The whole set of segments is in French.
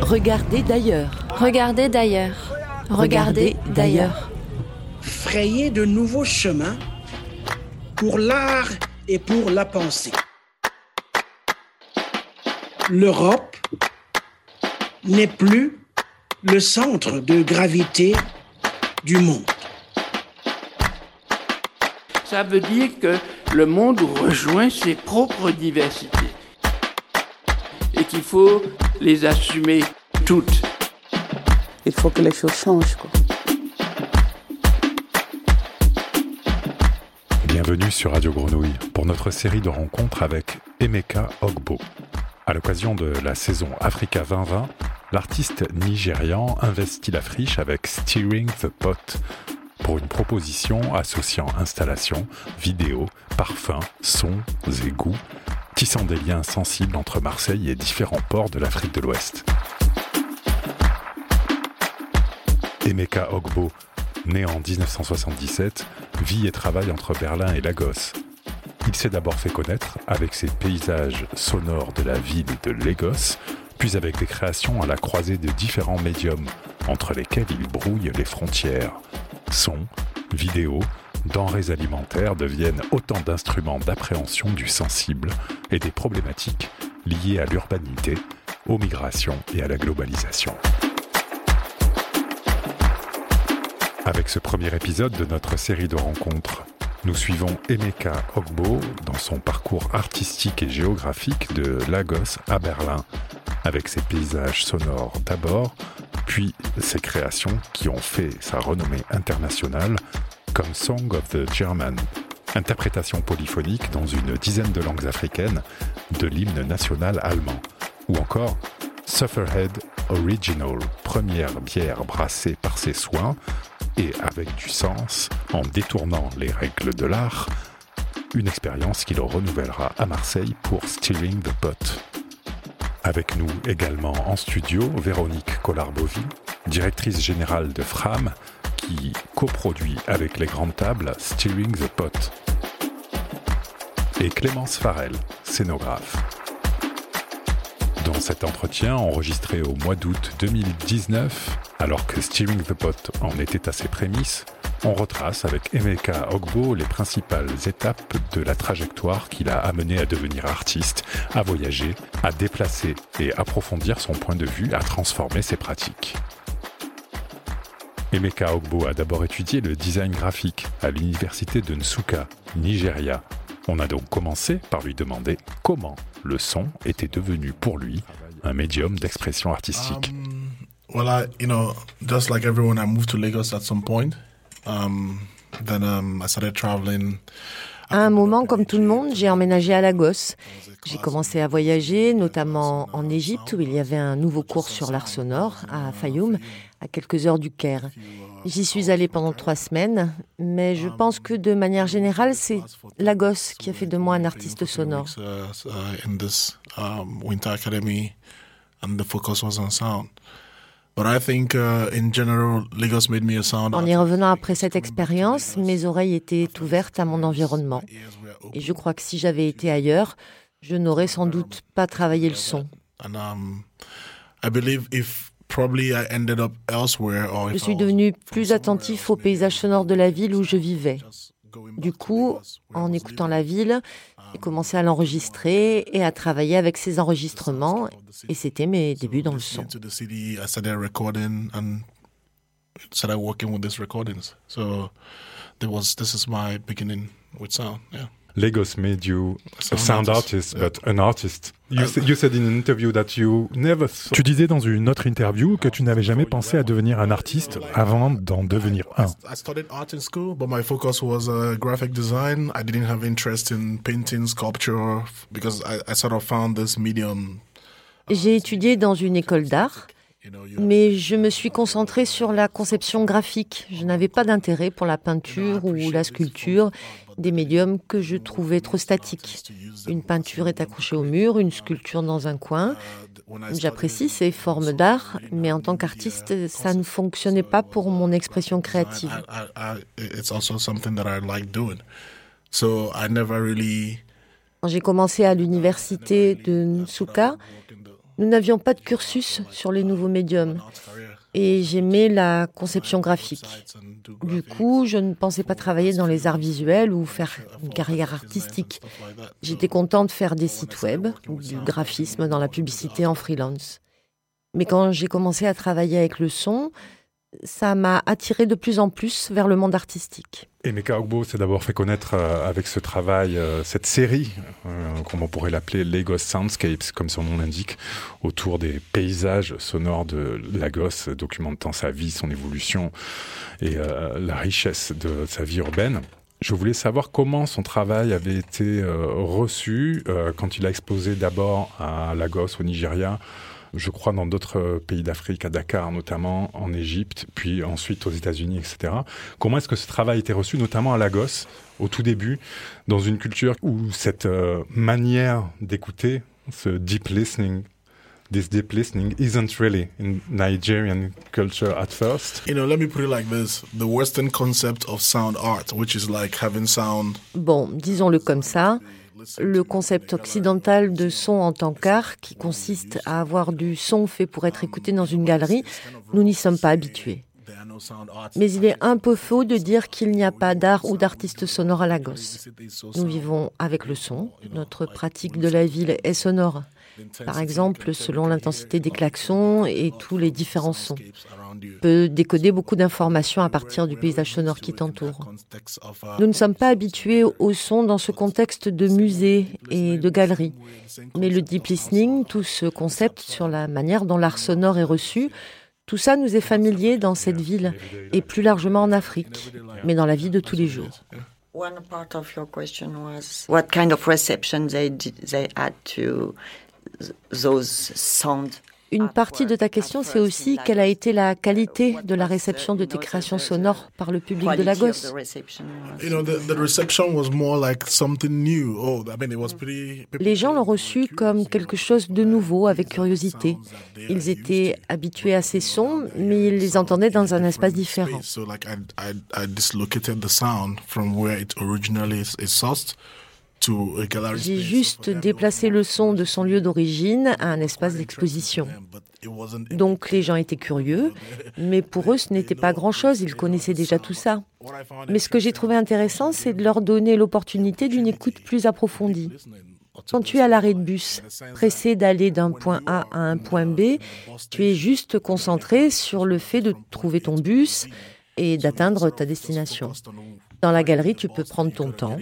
Regardez d'ailleurs. Regardez d'ailleurs. Regardez d'ailleurs. Frayer de nouveaux chemins pour l'art et pour la pensée. L'Europe n'est plus le centre de gravité du monde. Ça veut dire que le monde rejoint ses propres diversités et qu'il faut les assumer toutes. Il faut que les choses changent. Quoi. Bienvenue sur Radio Grenouille pour notre série de rencontres avec Emeka Ogbo. À l'occasion de la saison Africa 2020, l'artiste nigérian investit la friche avec Steering the Pot pour une proposition associant installation, vidéo, parfums, sons et goûts, tissant des liens sensibles entre Marseille et différents ports de l'Afrique de l'Ouest. Emeka Ogbo, né en 1977, vit et travaille entre Berlin et Lagos. Il s'est d'abord fait connaître avec ses paysages sonores de la ville de Lagos, puis avec des créations à la croisée de différents médiums, entre lesquels il brouille les frontières. Sons, vidéos, denrées alimentaires deviennent autant d'instruments d'appréhension du sensible et des problématiques liées à l'urbanité, aux migrations et à la globalisation. Avec ce premier épisode de notre série de rencontres, nous suivons Emeka Ogbo dans son parcours artistique et géographique de Lagos à Berlin, avec ses paysages sonores d'abord, puis ses créations qui ont fait sa renommée internationale, comme Song of the German, interprétation polyphonique dans une dizaine de langues africaines de l'hymne national allemand, ou encore Sufferhead Original, première bière brassée par ses soins, et avec du sens, en détournant les règles de l'art, une expérience qu'il renouvellera à Marseille pour Steering the Pot. Avec nous également en studio Véronique Collarbovi, directrice générale de Fram, qui coproduit avec les grandes tables Steering the Pot. Et Clémence Farel, scénographe. Dans cet entretien enregistré au mois d'août 2019, alors que Steering the Pot en était à ses prémices, on retrace avec Emeka Ogbo les principales étapes de la trajectoire qui l'a amené à devenir artiste, à voyager, à déplacer et approfondir son point de vue, à transformer ses pratiques. Emeka Ogbo a d'abord étudié le design graphique à l'université de Nsukka, Nigeria. On a donc commencé par lui demander comment le son était devenu pour lui un médium d'expression artistique. Um, well, I, you know, just like everyone, I moved to Lagos at some point. Um, then um, I started traveling. À un moment, comme tout le monde, j'ai emménagé à Lagos. J'ai commencé à voyager, notamment en Égypte, où il y avait un nouveau cours sur l'art sonore à Fayoum, à quelques heures du Caire. J'y suis allée pendant trois semaines, mais je pense que de manière générale, c'est Lagos qui a fait de moi un artiste sonore. En y revenant après cette expérience, mes oreilles étaient ouvertes à mon environnement. Et je crois que si j'avais été ailleurs, je n'aurais sans doute pas travaillé le son. Je suis devenu plus attentif aux paysages sonores de la ville où je vivais. Du coup, en écoutant la ville, j'ai commencé à l'enregistrer et à travailler avec ces enregistrements. Et c'était mes débuts dans le son. Lagos made you a sound artist, but an artist. You, you said in an interview that you never. Tu disais dans une autre interview que tu n'avais jamais pensé à devenir un artiste avant d'en devenir un. I studied art in school, but my focus was uh, graphic design. I didn't have interest in painting, sculpture, because I, I sort of found this medium. J'ai étudié dans une école d'art. Mais je me suis concentrée sur la conception graphique. Je n'avais pas d'intérêt pour la peinture ou la sculpture, des médiums que je trouvais trop statiques. Une peinture est accrochée au mur, une sculpture dans un coin. J'apprécie ces formes d'art, mais en tant qu'artiste, ça ne fonctionnait pas pour mon expression créative. J'ai commencé à l'université de Nsuka, nous n'avions pas de cursus sur les nouveaux médiums et j'aimais la conception graphique. Du coup, je ne pensais pas travailler dans les arts visuels ou faire une carrière artistique. J'étais content de faire des sites web du graphisme dans la publicité en freelance. Mais quand j'ai commencé à travailler avec le son, ça m'a attiré de plus en plus vers le monde artistique. Et Meka Ogbo s'est d'abord fait connaître euh, avec ce travail, euh, cette série, euh, comme on pourrait l'appeler Lagos Soundscapes, comme son nom l'indique, autour des paysages sonores de Lagos, documentant sa vie, son évolution et la richesse de sa vie urbaine. Je voulais savoir comment son travail avait été reçu quand il a exposé d'abord à Lagos, au Nigeria, je crois, dans d'autres euh, pays d'Afrique, à Dakar notamment, en Égypte, puis ensuite aux États-Unis, etc. Comment est-ce que ce travail a été reçu, notamment à Lagos, au tout début, dans une culture où cette euh, manière d'écouter, ce deep listening, this deep listening isn't really in Nigerian culture at first? You know, let me put it like this: the Western concept of sound art, which is like having sound. Bon, disons-le comme ça le concept occidental de son en tant qu'art, qui consiste à avoir du son fait pour être écouté dans une galerie, nous n'y sommes pas habitués. Mais il est un peu faux de dire qu'il n'y a pas d'art ou d'artiste sonore à Lagos. Nous vivons avec le son, notre pratique de la ville est sonore. Par exemple, selon l'intensité des klaxons et tous les différents sons peut décoder beaucoup d'informations à partir du paysage sonore qui t'entoure. Nous ne sommes pas habitués au son dans ce contexte de musée et de galerie. Mais le deep listening, tout ce concept sur la manière dont l'art sonore est reçu, tout ça nous est familier dans cette ville et plus largement en Afrique, mais dans la vie de tous les jours. Those sounds une partie de ta question, c'est aussi quelle a été la qualité de la réception de tes créations sonores par le public de Lagos. Les gens l'ont reçu comme quelque chose de nouveau, avec curiosité. Ils étaient habitués à ces sons, mais ils les entendaient dans un espace différent. J'ai juste déplacé le son de son lieu d'origine à un espace d'exposition. Donc les gens étaient curieux, mais pour eux ce n'était pas grand-chose, ils connaissaient déjà tout ça. Mais ce que j'ai trouvé intéressant, c'est de leur donner l'opportunité d'une écoute plus approfondie. Quand tu es à l'arrêt de bus, pressé d'aller d'un point A à un point B, tu es juste concentré sur le fait de trouver ton bus et d'atteindre ta destination. Dans la galerie, tu peux prendre ton temps,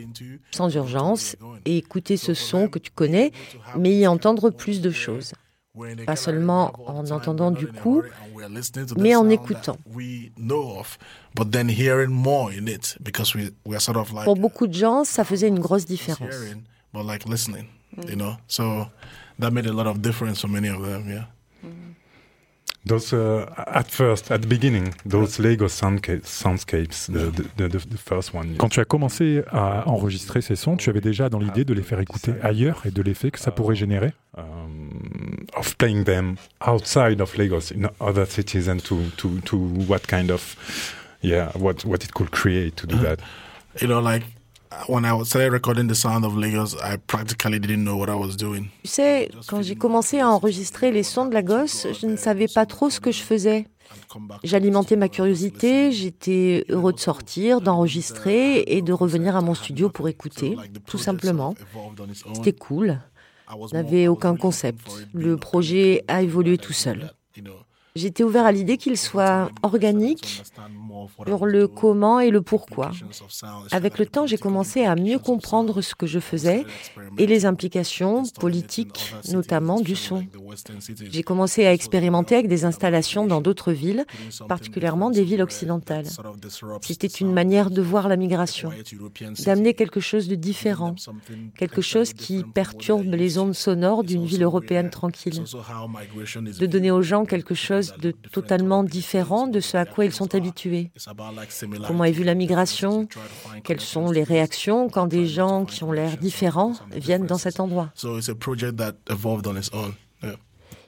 sans urgence, et écouter ce son que tu connais, mais y entendre plus de choses. Pas seulement en entendant du coup, mais en écoutant. Pour beaucoup de gens, ça faisait une grosse différence. Those uh, at first, at the beginning, those Lego soundscapes, the, the, the, the, first one. Quand tu as commencé à enregistrer ces sons, tu avais déjà dans l'idée de les faire écouter ailleurs et de l'effet que ça pourrait générer? Um, of playing them outside of Lagos in other cities and to to to what kind of yeah what what it could create to do that. You know, like when I started recording the sound of Lagos, I practically didn't know what I was doing. Tu sais, quand j'ai commencé à enregistrer les sons de Lagos, je ne savais pas trop ce que je faisais. J'alimentais ma curiosité, j'étais heureux de sortir, d'enregistrer et de revenir à mon studio pour écouter, tout simplement. C'était cool. Je n'avais aucun concept. Le projet a évolué tout seul. J'étais ouvert à l'idée qu'il soit organique sur le comment et le pourquoi. Avec le temps, j'ai commencé à mieux comprendre ce que je faisais et les implications politiques, notamment du son. J'ai commencé à expérimenter avec des installations dans d'autres villes, particulièrement des villes occidentales. C'était une manière de voir la migration, d'amener quelque chose de différent, quelque chose qui perturbe les ondes sonores d'une ville européenne tranquille, de donner aux gens quelque chose de totalement différent de ce à quoi ils sont habitués. Comment est vue la migration? Quelles sont les réactions quand des gens qui ont l'air différents viennent dans cet endroit?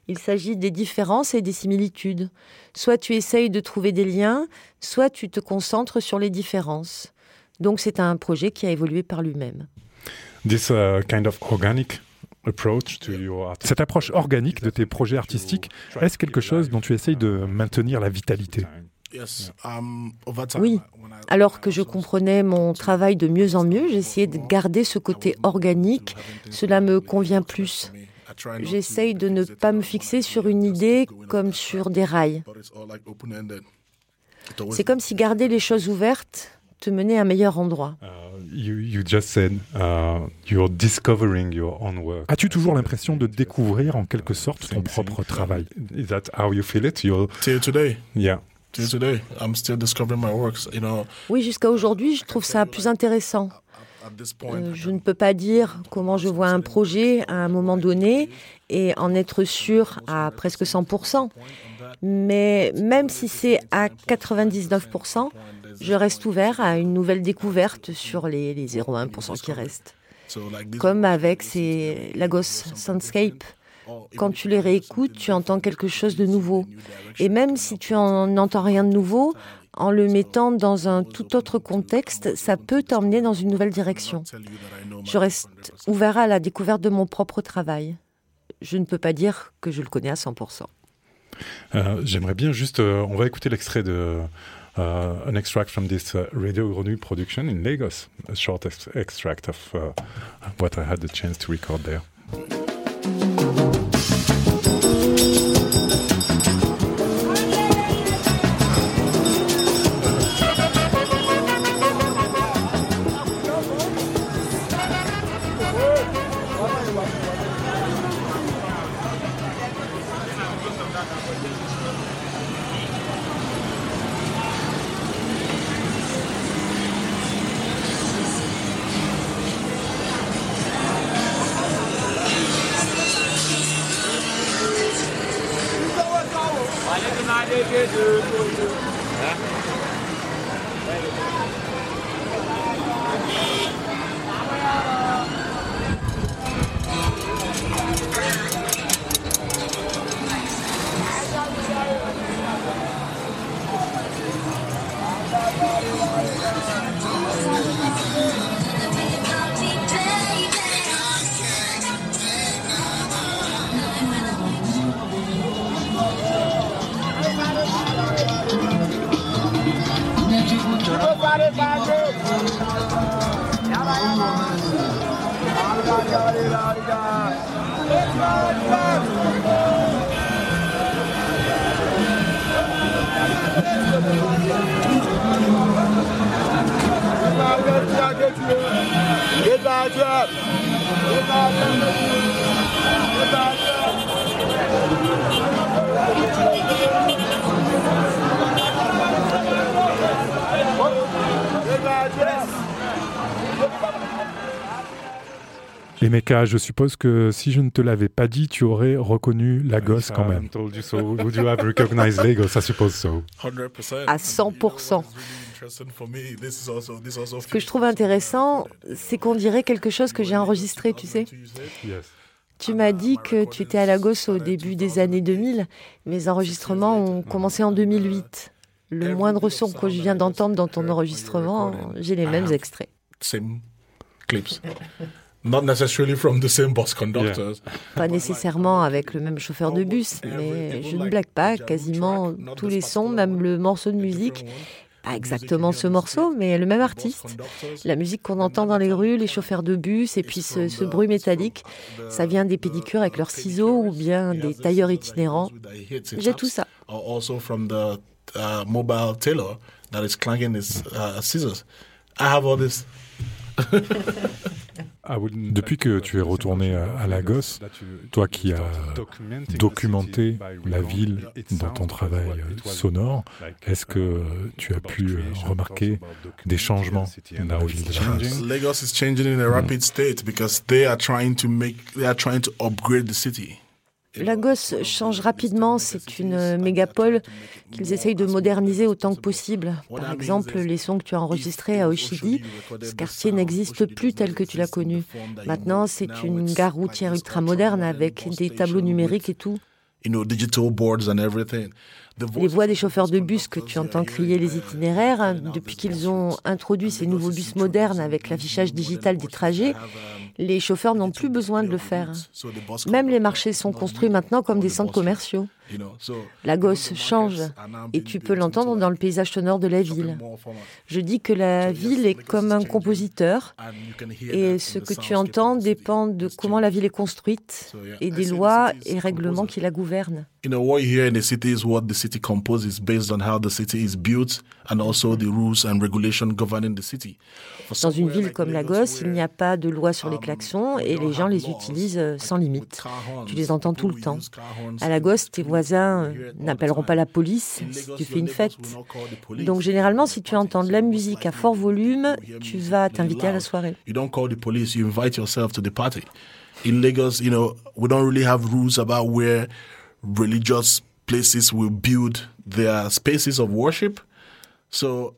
Il s'agit des différences et des similitudes. Soit tu essayes de trouver des liens, soit tu te concentres sur les différences. Donc c'est un projet qui a évolué par lui-même. This uh, kind of organic approach to your art. Cette approche organique de tes projets artistiques, est-ce quelque chose dont tu essayes de maintenir la vitalité? Um, Oui. Alors que je comprenais mon travail de mieux en mieux, j'essayais de garder ce côté organique. Cela me convient plus. J'essaye de ne pas me fixer sur une idée comme sur des rails. C'est comme si garder les choses ouvertes te menait à un meilleur endroit. As-tu toujours l'impression de découvrir en quelque sorte ton propre travail? Is that how you feel it? Till today. Yeah. Till today, I'm still discovering my works. You know. Oui, jusqu'à aujourd'hui, je trouve ça plus intéressant. Euh, je ne peux pas dire comment je vois un projet à un moment donné et en être sûr à presque 100%. Mais même si c'est à 99%, je reste ouvert à une nouvelle découverte sur les, les 0,1% qui restent. Comme avec ces Lagos Soundscape. Quand tu les réécoutes, tu entends quelque chose de nouveau. Et même si tu n'entends rien de nouveau, en le mettant dans un tout autre contexte, ça peut t'emmener dans une nouvelle direction. Je reste ouvert à la découverte de mon propre travail. Je ne peux pas dire que je le connais à 100%. Euh, J'aimerais bien juste, euh, on va écouter l'extrait de an extract from this uh, Radio Grenouille production in Lagos, a short ex extract of uh, what I had the chance to record there. Et Meka, je suppose que si je ne te l'avais pas dit, tu aurais reconnu Lagos quand même. so. Would you have recognized Lagos? I suppose so. 100%. À 100%. Ce que je trouve intéressant, c'est qu'on dirait quelque chose que j'ai enregistré, tu sais. Tu m'as dit que tu étais à Lagos au début des années 2000. Mes enregistrements ont commencé en 2008. Le moindre son que je viens d'entendre dans ton enregistrement, j'ai les mêmes extraits. Same clips. Not necessarily from the same bus conductors. Pas nécessairement avec le même chauffeur de bus, mais je ne blague pas, quasiment tous les sons, même le morceau de musique, pas exactement ce morceau, mais le même artiste. La musique qu'on entend dans les rues, les chauffeurs de bus, et puis ce, ce bruit métallique, ça vient des pédicures avec leurs ciseaux ou bien des tailleurs itinérants. J'ai tout ça. Uh, uh. Ah Depuis que tu es retourné à Lagos, toi qui as documenté la ville dans ton travail euh, sonore, est-ce que tu as pu euh, remarquer des changements dans la ville de Lagos? Lagos is changing in a rapid state because they are trying to make, they are trying to upgrade the city. Lagos change rapidement, c'est une mégapole qu'ils essayent de moderniser autant que possible. Par exemple, les sons que tu as enregistrés à Oshidi, ce quartier n'existe plus tel que tu l'as connu. Maintenant, c'est une gare routière ultra moderne avec des tableaux numériques et tout. Les voix des chauffeurs de bus que tu entends crier les itinéraires, hein, depuis qu'ils ont introduit ces nouveaux bus modernes avec l'affichage digital des trajets, les chauffeurs n'ont plus besoin de le faire. Même les marchés sont construits maintenant comme des centres commerciaux. La gosse change et tu peux l'entendre dans le paysage sonore de la ville. Je dis que la ville est comme un compositeur et ce que tu entends dépend de comment la ville est construite et des lois et règlements qui la gouvernent. Dans une ville comme Lagos, il n'y a pas de loi sur les klaxons et les gens les utilisent sans limite. Tu les entends tout le temps. À Lagos, tes voisins n'appelleront pas la police si tu fais une fête. Donc généralement, si tu entends de la musique à fort volume, tu vas t'inviter à la soirée. In Lagos, you know, we don't really have rules about where religious places will build their spaces of worship. So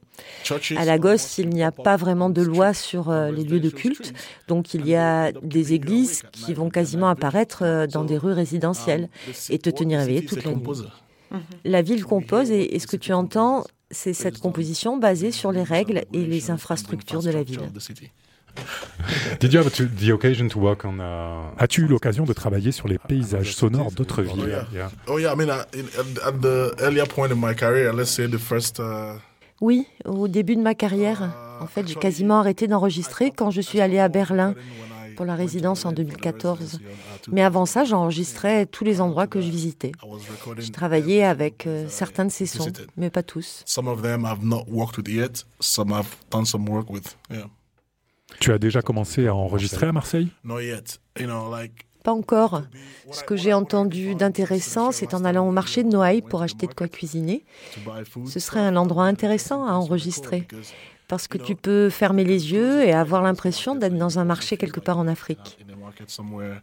à Lagos, il n'y a pas vraiment de loi sur euh, les lieux de culte, donc il y a des églises qui vont quasiment apparaître euh, dans des rues résidentielles et te tenir éveillé toute la nuit. La ville compose et, ce que tu entends, c'est cette composition basée sur les règles et les infrastructures de la ville. As-tu eu l'occasion de travailler sur les paysages sonores d'autres villes? Oui, au début de ma carrière. En fait, j'ai quasiment arrêté d'enregistrer quand je suis allée à Berlin pour la résidence en 2014. Mais avant ça, j'enregistrais tous les endroits que je visitais. J'ai travaillé avec euh, certains de ces sons, mais pas tous. Tu as déjà commencé à enregistrer à Marseille? Pas encore. Ce que j'ai entendu d'intéressant, c'est en allant au marché de Noailles pour acheter de quoi cuisiner. Ce serait un endroit intéressant à enregistrer parce que tu peux fermer les yeux et avoir l'impression d'être dans un marché quelque part en Afrique.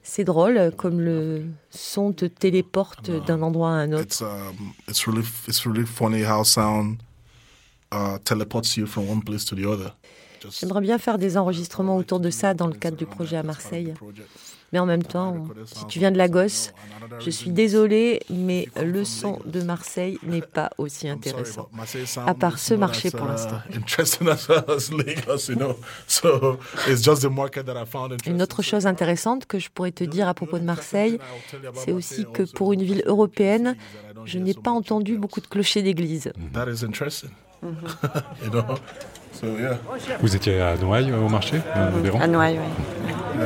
C'est drôle comme le son te téléporte d'un endroit à un autre. J'aimerais bien faire des enregistrements autour de ça dans le cadre du projet à Marseille. Mais en même temps, si tu viens de Lagos, je suis désolée, mais le son de Marseille n'est pas aussi intéressant, à part ce marché pour l'instant. Une autre chose intéressante que je pourrais te dire à propos de Marseille, c'est aussi que pour une ville européenne, je n'ai pas entendu beaucoup de clochers d'église. Vous étiez à Noailles au marché À Noailles, oui.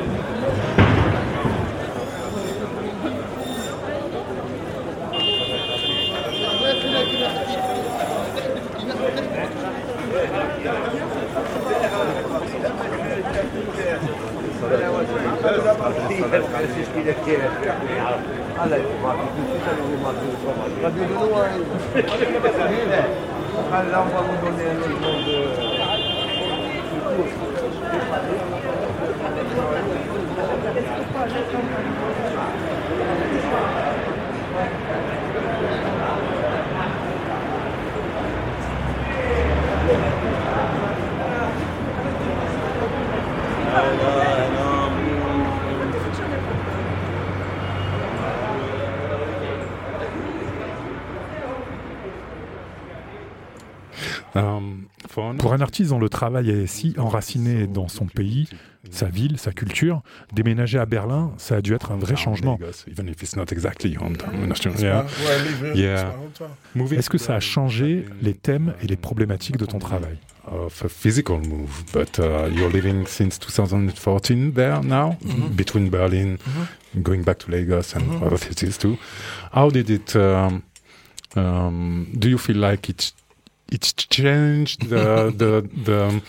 فرق على Pour un artiste dont le travail est si enraciné dans son pays, sa ville, sa culture, déménager à Berlin, ça a dû être un vrai changement. Est-ce que ça a changé les thèmes et les problématiques de ton travail? Of a physical move, but uh, you're living since 2014 there now, mm-hmm. between Berlin, mm-hmm. going back to Lagos and mm-hmm. other cities too. How did it? Um, um, do you feel like it it changed the the the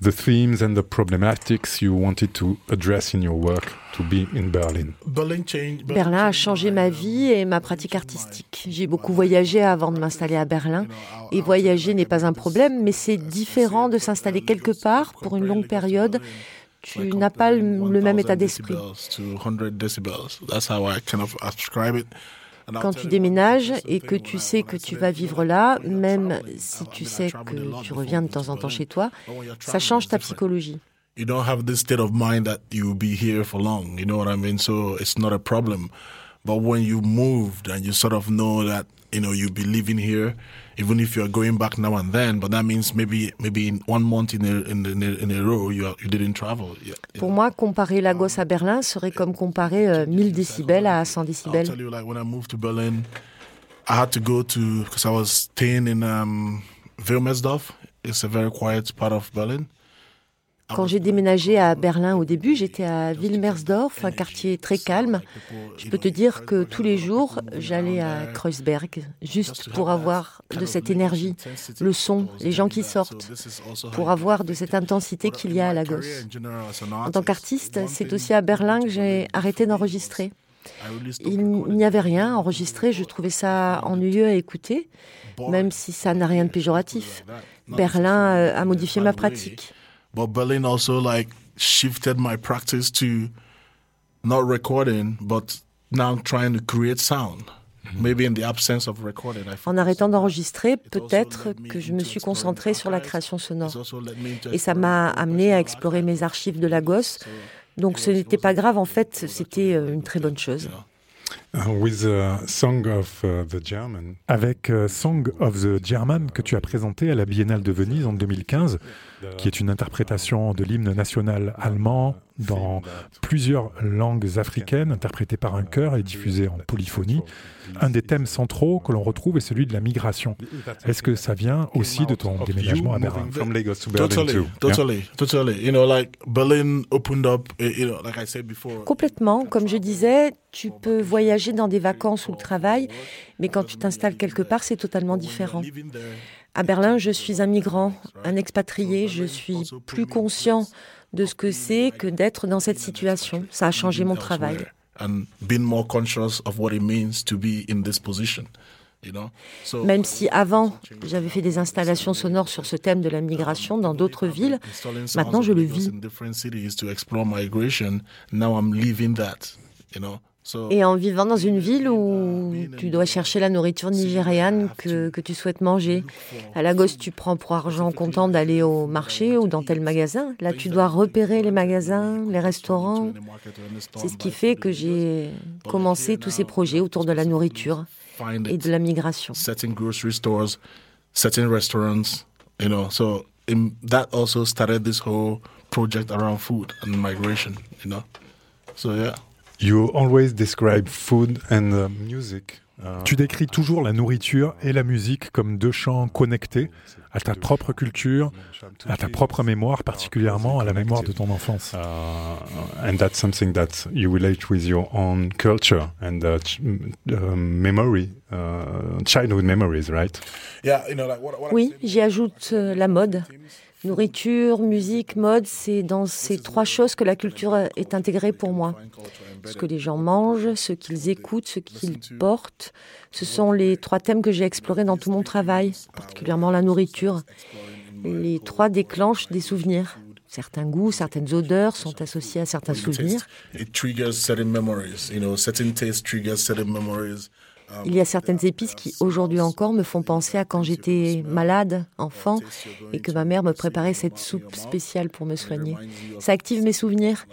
the themes and the problematics you wanted to address in your work to be in Berlin. Berlin a changé ma vie et ma pratique artistique. J'ai beaucoup voyagé avant de m'installer à Berlin et voyager n'est pas un problème, mais c'est différent de s'installer quelque part pour une longue période. Tu n'as pas le même état d'esprit. Quand tu déménages et que tu sais que tu vas vivre là, même si tu sais que tu reviens de temps en temps chez toi, ça change ta psychologie. You don't have this state of mind that you'll be here for long, you know what I mean? So it's not a problem. But when you moved and you sort of know that, you know, you'll be living here, even if you're going back now and then, but that means maybe maybe in one month in a, in a, in a row you, you didn't travel. Yeah, Pour moi, comparer Lagos à Berlin serait comme comparer euh, 1000 décibels à 100 décibels. I'll tell you, like when I moved to Berlin, I had to go to because I was staying in um, Wilmersdorf. It's a very quiet part of Berlin. Quand j'ai déménagé à Berlin au début, j'étais à Wilmersdorf, un quartier très calme. Je peux te dire que tous les jours, j'allais à Kreuzberg, juste pour avoir de cette énergie, le son, les gens qui sortent, pour avoir de cette intensité qu'il y a à Lagos. En tant qu'artiste, c'est aussi à Berlin que j'ai arrêté d'enregistrer. Il n'y avait rien enregistré, je trouvais ça ennuyeux à écouter, même si ça n'a rien de péjoratif. Berlin euh, a modifié ma pratique. But Berlin also like shifted my practice to not recording, but now trying to create sound. Maybe in the absence of recording. I En arrêtant d'enregistrer, peut-être que je me suis concentrée sur la création sonore. Et ça m'a amené à explorer mes archives de Lagos. Donc ce n'était pas grave, en fait, c'était euh, une très bonne chose. Uh, with a Song of uh, the German. Avec uh, Song of the German que tu as présenté à la Biennale de Venise en 2015, qui est une interprétation de l'hymne national allemand dans plusieurs langues africaines, interprétée par un chœur et diffusée en polyphonie. Un des thèmes centraux que l'on retrouve est celui de la migration. Est-ce que ça vient aussi de ton déménagement à Berlin? From Lagos to Berlin Totally, too. totally, totally. You know, like Berlin opened up. You know, like I said before. Complètement. Comme je disais, tu peux voyager dans des vacances ou le travail, mais quand tu t'installes quelque part, c'est totalement différent. À Berlin, je suis un migrant, un expatrié, je suis plus conscient de ce que c'est que d'être dans cette situation. Ça a changé mon travail. And being more conscious of what it means to be in this position. You know? So, Même si avant, j'avais fait des installations sonores sur ce thème de la migration dans d'autres villes, maintenant je le vis. Et en vivant dans une ville où tu dois chercher la nourriture nigériane que, que tu souhaites manger. À Lagos, tu prends pour argent comptant d'aller au marché ou dans tel magasin. Là, tu dois repérer les magasins, les restaurants. C'est ce qui fait que j'ai commencé tous ces projets autour de la nourriture et de la migration. project around food and you know. So yeah. You always describe food and uh, music. uh, Tu décris toujours la nourriture et la musique comme deux champs connectés à ta propre culture, à ta propre mémoire, particulièrement à la mémoire de ton enfance. uh, and that's something that you relate with your own culture and uh, ch- m- uh, memory, uh, childhood memories, right? Yeah, you know, like what, what Oui, j'y ajoute euh, la mode. Nourriture, musique, mode, c'est dans ces trois choses que la culture est intégrée pour moi. Ce que les gens mangent, ce qu'ils écoutent, ce qu'ils portent, ce sont les trois thèmes que j'ai explorés dans tout mon travail, particulièrement la nourriture. Les trois déclenchent des souvenirs. Certains goûts, certaines odeurs sont associés à certains souvenirs. Il y a certaines épices qui, aujourd'hui encore, me font penser à quand j'étais malade, enfant, et que ma mère me préparait cette soupe spéciale pour me soigner. Ça active mes souvenirs.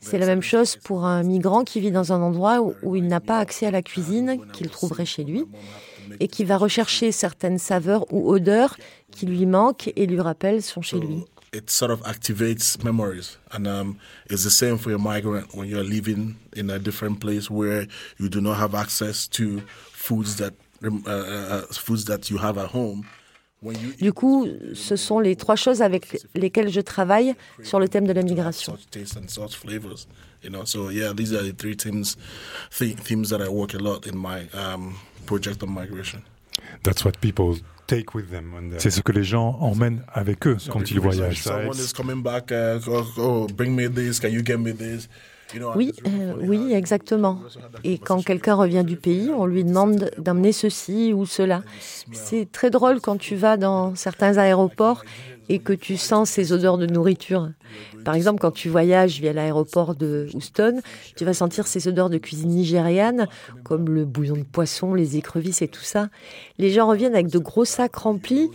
C'est la même chose pour un migrant qui vit dans un endroit où il n'a pas accès à la cuisine qu'il trouverait chez lui et qui va rechercher certaines saveurs ou odeurs qui lui manquent et lui rappellent son chez lui. It sort of activates memories, and um, it's the same for a migrant when you're living in a different place where you do not have access to foods that uh, uh, uh, foods that you have at home. Du coup, ce sont les trois choses avec lesquelles je travaille sur le thème de la migration. That's what people C'est ce que les gens emmènent avec eux quand ils voyagent. Oui, euh, oui, exactement. Et quand quelqu'un revient du pays, on lui demande d'amener ceci ou cela. C'est très drôle quand tu vas dans certains aéroports et que tu sens ces odeurs de nourriture. Par exemple, quand tu voyages via l'aéroport de Houston, tu vas sentir ces odeurs de cuisine nigériane, comme le bouillon de poisson, les écrevisses et tout ça. Les gens reviennent avec de gros sacs remplis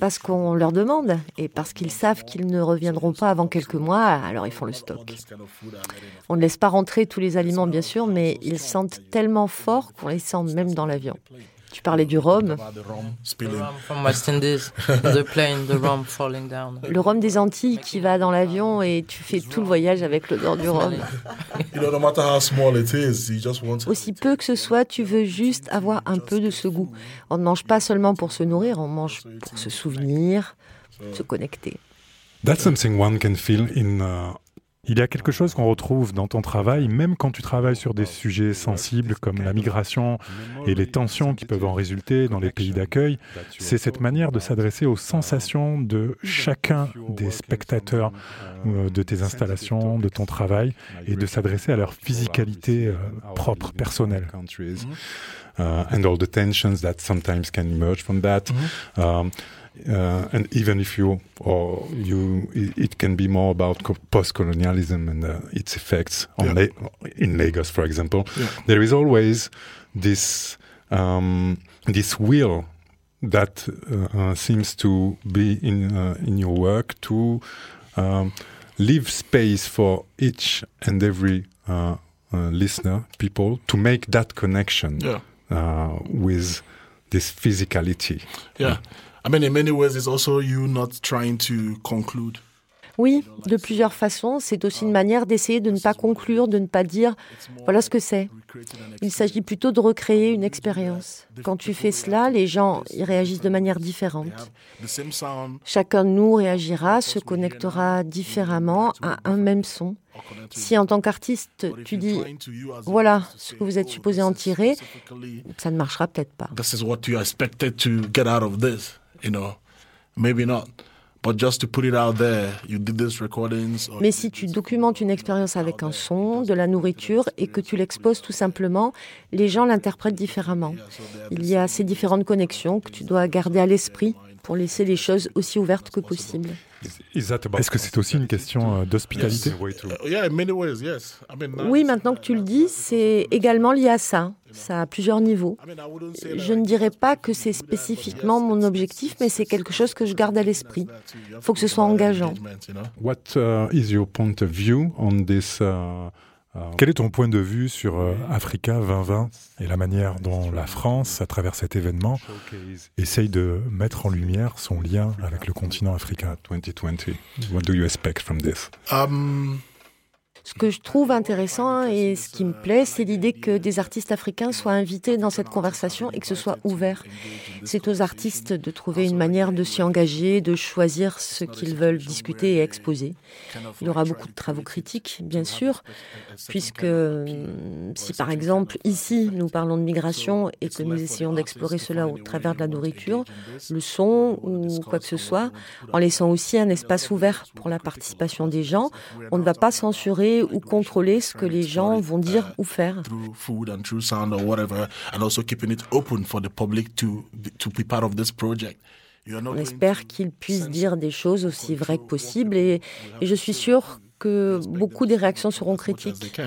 parce qu'on leur demande et parce qu'ils savent qu'ils ne reviendront pas avant quelques mois, alors ils font le stock. On ne laisse pas rentrer tous les aliments, bien sûr, mais ils sentent tellement fort qu'on les sent même dans l'avion. Tu parlais du rhum. Le rhum des Antilles qui va dans l'avion et tu fais tout le voyage avec l'odeur du rhum. Aussi peu que ce soit, tu veux juste avoir un peu de ce goût. On ne mange pas seulement pour se nourrir, on mange pour se souvenir, se connecter. That's something one can feel in uh, il y a quelque chose qu'on retrouve dans ton travail, même quand tu travailles sur des sujets sensibles comme la migration et les tensions qui peuvent en résulter dans les pays d'accueil. C'est cette manière de s'adresser aux sensations de chacun des spectateurs euh, de tes installations, de ton travail, et de s'adresser à leur physicalité euh, propre, personnelle. Uh, and all the tensions that sometimes can emerge from that. Um, uh, and even if you or you it, can be more about post-colonialism and uh, its effects on yeah. La in Lagos for example yeah. there is always this um, this will that uh, uh seems to be in uh, in your work to um, leave space for each and every uh, listener people to make that connection yeah. with this physicality yeah I mean, in many ways, it's also you not trying to conclude. Oui, de plusieurs façons. C'est aussi une manière d'essayer de ne pas conclure, de ne pas dire voilà ce que c'est. Il s'agit plutôt de recréer une expérience. Quand tu fais cela, les gens y réagissent de manière différente. Chacun de nous réagira, se connectera différemment à un même son. Si en tant qu'artiste, tu dis voilà ce que vous êtes supposé en tirer, ça ne marchera peut-être pas. Mais si tu documentes une expérience avec un son, de la nourriture et que tu l'exposes tout simplement, les gens l'interprètent différemment. Il y a ces différentes connexions que tu dois garder à l'esprit pour laisser les choses aussi ouvertes que possible. Est-ce que c'est aussi une question euh, d'hospitalité? Oui, maintenant que tu le dis, c'est également lié à ça. Ça a plusieurs niveaux. Je ne dirais pas que c'est spécifiquement mon objectif, mais c'est quelque chose que je garde à l'esprit. Il faut que ce soit engageant. What uh, is your point of view on this uh, quel est ton point de vue sur euh, Africa 2020 et la manière dont la France, à travers cet événement, essaye de mettre en lumière son lien avec le continent africain? 2020 What do you expect from this? Um, ce que je trouve intéressant et ce qui me plaît, c'est l'idée que des artistes africains soient invités dans cette conversation et que ce soit ouvert. C'est aux artistes de trouver une manière de s'y engager, de choisir ce qu'ils veulent discuter et exposer. Il y aura beaucoup de travaux critiques, bien sûr, puisque hum, si par exemple ici nous parlons de migration et que nous essayons d'explorer cela au travers de la nourriture, le son ou quoi que ce soit, en laissant aussi un espace ouvert pour la participation des gens, on ne va pas censurer ou contrôler ce que les gens vont dire ou faire. On espère qu'ils puissent dire des choses aussi vraies que possible et, et je suis sûre que beaucoup des réactions seront critiques.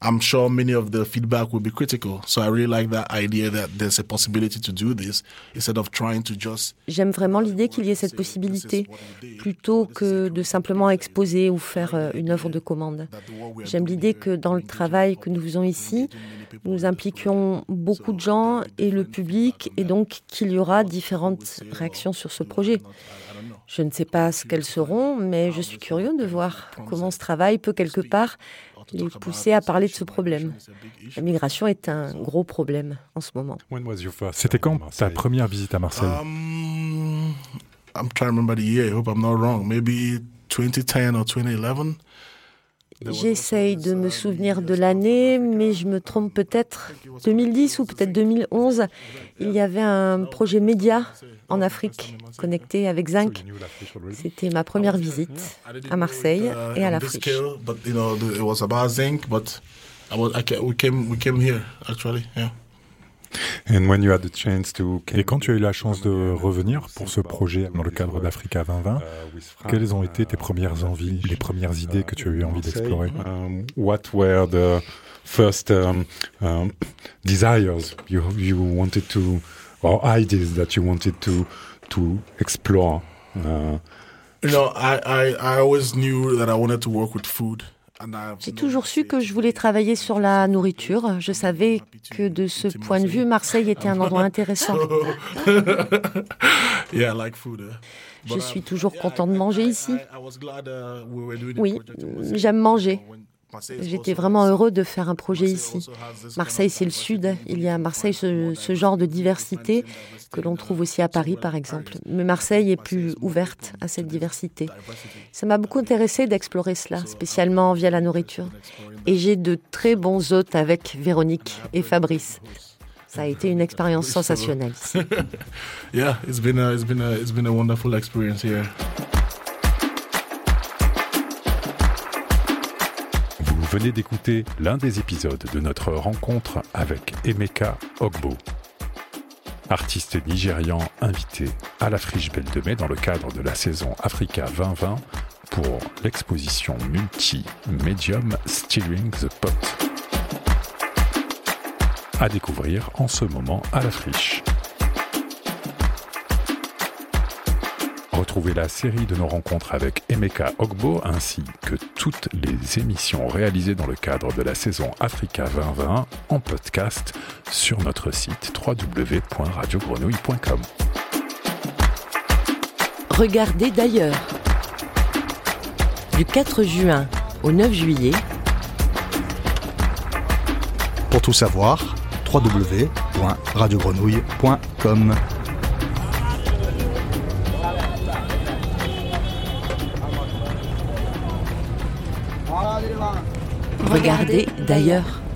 I'm sure many of the feedback will be critical. So I really like that idea that there's a possibility to do this instead of trying to just. J'aime vraiment l'idée qu'il y ait cette possibilité plutôt que de simplement exposer ou faire euh, une œuvre de commande. J'aime l'idée que dans le travail que nous faisons ici, nous impliquions beaucoup de gens et le public et donc qu'il y aura différentes réactions sur ce projet. Je ne sais pas ce qu'elles seront, mais je suis curieux de voir comment ce travail peut quelque part les pousser à parler de ce problème. La migration est un gros problème en ce moment. C'était quand ta première visite à Marseille um, I'm trying to remember the year. I hope I'm not wrong. Maybe 2010 or 2011. J'essaye de me souvenir de l'année, mais je me trompe peut-être. 2010 ou peut-être 2011, il y avait un projet média en Afrique, connecté avec Zinc. C'était ma première visite à Marseille et à la friche. Et quand tu as eu la chance de revenir pour ce projet dans le cadre d'Africa 2020, quelles ont été tes premières envies, les premières idées que tu as eu envie d'explorer? Um, What were the first um, um, desires you, you wanted to, or ideas that you wanted to, to explore? Uh, You know, I, I, I always knew that I wanted to work with food. J'ai toujours su que je voulais travailler sur la nourriture. Je savais que de ce point de vue, Marseille était un endroit intéressant. Je suis toujours content de manger ici. Oui, j'aime manger. J'étais vraiment heureux de faire un projet ici. Marseille, c'est le sud. Il y a à Marseille ce, ce genre de diversité que l'on trouve aussi à Paris, par exemple. Mais Marseille est plus ouverte à cette diversité. Ça m'a beaucoup intéressé d'explorer cela, spécialement via la nourriture. Et j'ai de très bons hôtes avec Véronique et Fabrice. Ça a été une expérience sensationnelle. yeah, it's been a, it's been a, it's been a wonderful experience here. Venez d'écouter l'un des épisodes de notre rencontre avec Emeka Ogbo, artiste nigérian invité à la Friche Belle de Mai dans le cadre de la saison Africa 2020 pour l'exposition multi-medium Steering the Pot. À découvrir en ce moment à la Friche. Retrouvez la série de nos rencontres avec Emeka Ogbo ainsi que toutes les émissions réalisées dans le cadre de la saison Africa 2020 en podcast sur notre site www.radiogrenouille.com. Regardez d'ailleurs. Du 4 juin au 9 juillet. Pour tout savoir, www.radiogrenouille.com. Regardez d'ailleurs.